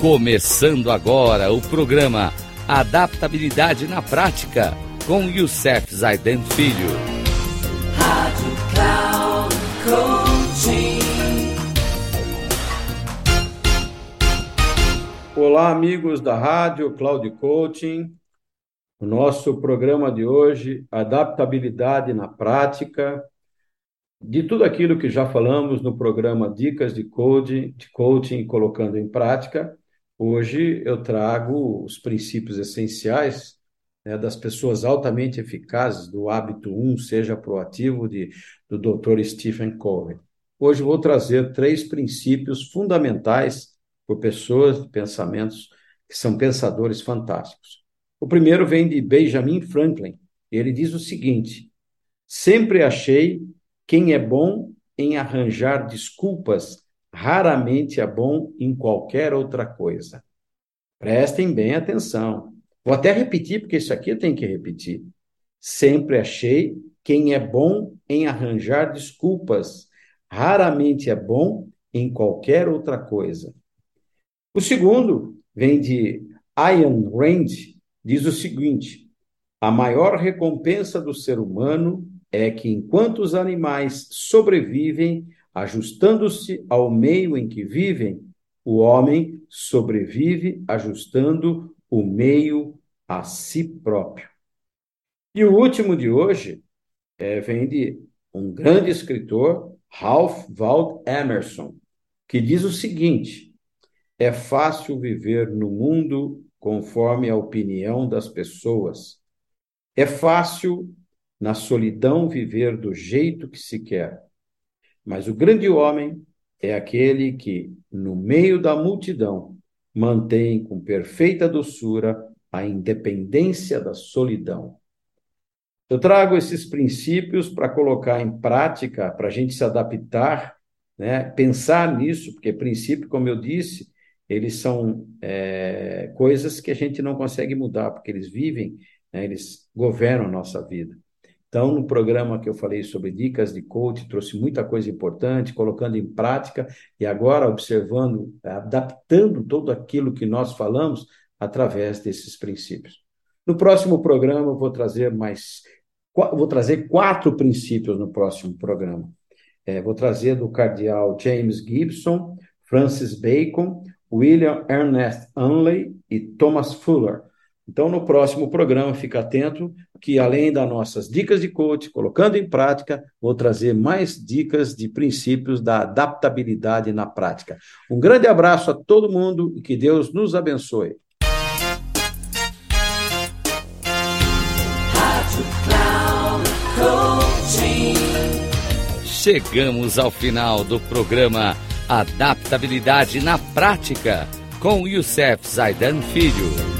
Começando agora o programa Adaptabilidade na Prática com Youssef Zaiden Filho. Rádio Cloud Coaching. Olá, amigos da Rádio Cloud Coaching. O nosso programa de hoje, Adaptabilidade na Prática, de tudo aquilo que já falamos no programa Dicas de Code, de Coaching Colocando em Prática, hoje eu trago os princípios essenciais né, das pessoas altamente eficazes do hábito 1, seja proativo, de, do Dr. Stephen Covey. Hoje vou trazer três princípios fundamentais por pessoas de pensamentos que são pensadores fantásticos. O primeiro vem de Benjamin Franklin. Ele diz o seguinte: Sempre achei quem é bom em arranjar desculpas, raramente é bom em qualquer outra coisa. Prestem bem atenção. Vou até repetir, porque isso aqui eu tenho que repetir. Sempre achei quem é bom em arranjar desculpas, raramente é bom em qualquer outra coisa. O segundo vem de Ian Rand, diz o seguinte: a maior recompensa do ser humano é que enquanto os animais sobrevivem, ajustando-se ao meio em que vivem, o homem sobrevive ajustando o meio a si próprio. E o último de hoje é, vem de um grande escritor, Ralph Waldo Emerson, que diz o seguinte: é fácil viver no mundo conforme a opinião das pessoas. É fácil na solidão viver do jeito que se quer. Mas o grande homem é aquele que, no meio da multidão, mantém com perfeita doçura a independência da solidão. Eu trago esses princípios para colocar em prática, para a gente se adaptar, né? pensar nisso, porque princípio, como eu disse, eles são é, coisas que a gente não consegue mudar, porque eles vivem, né? eles governam a nossa vida. Então, no programa que eu falei sobre dicas de coach, trouxe muita coisa importante, colocando em prática e agora observando, adaptando tudo aquilo que nós falamos através desses princípios. No próximo programa, eu vou trazer mais, vou trazer quatro princípios no próximo programa. É, vou trazer do cardeal James Gibson, Francis Bacon, William Ernest Unley e Thomas Fuller. Então, no próximo programa, fica atento que, além das nossas dicas de coach, colocando em prática, vou trazer mais dicas de princípios da adaptabilidade na prática. Um grande abraço a todo mundo e que Deus nos abençoe. Chegamos ao final do programa Adaptabilidade na Prática com Youssef Zaidan Filho.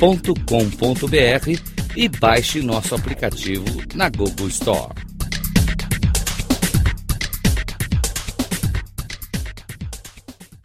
radio.cloudcoaching.com.br e baixe nosso aplicativo na Google Store.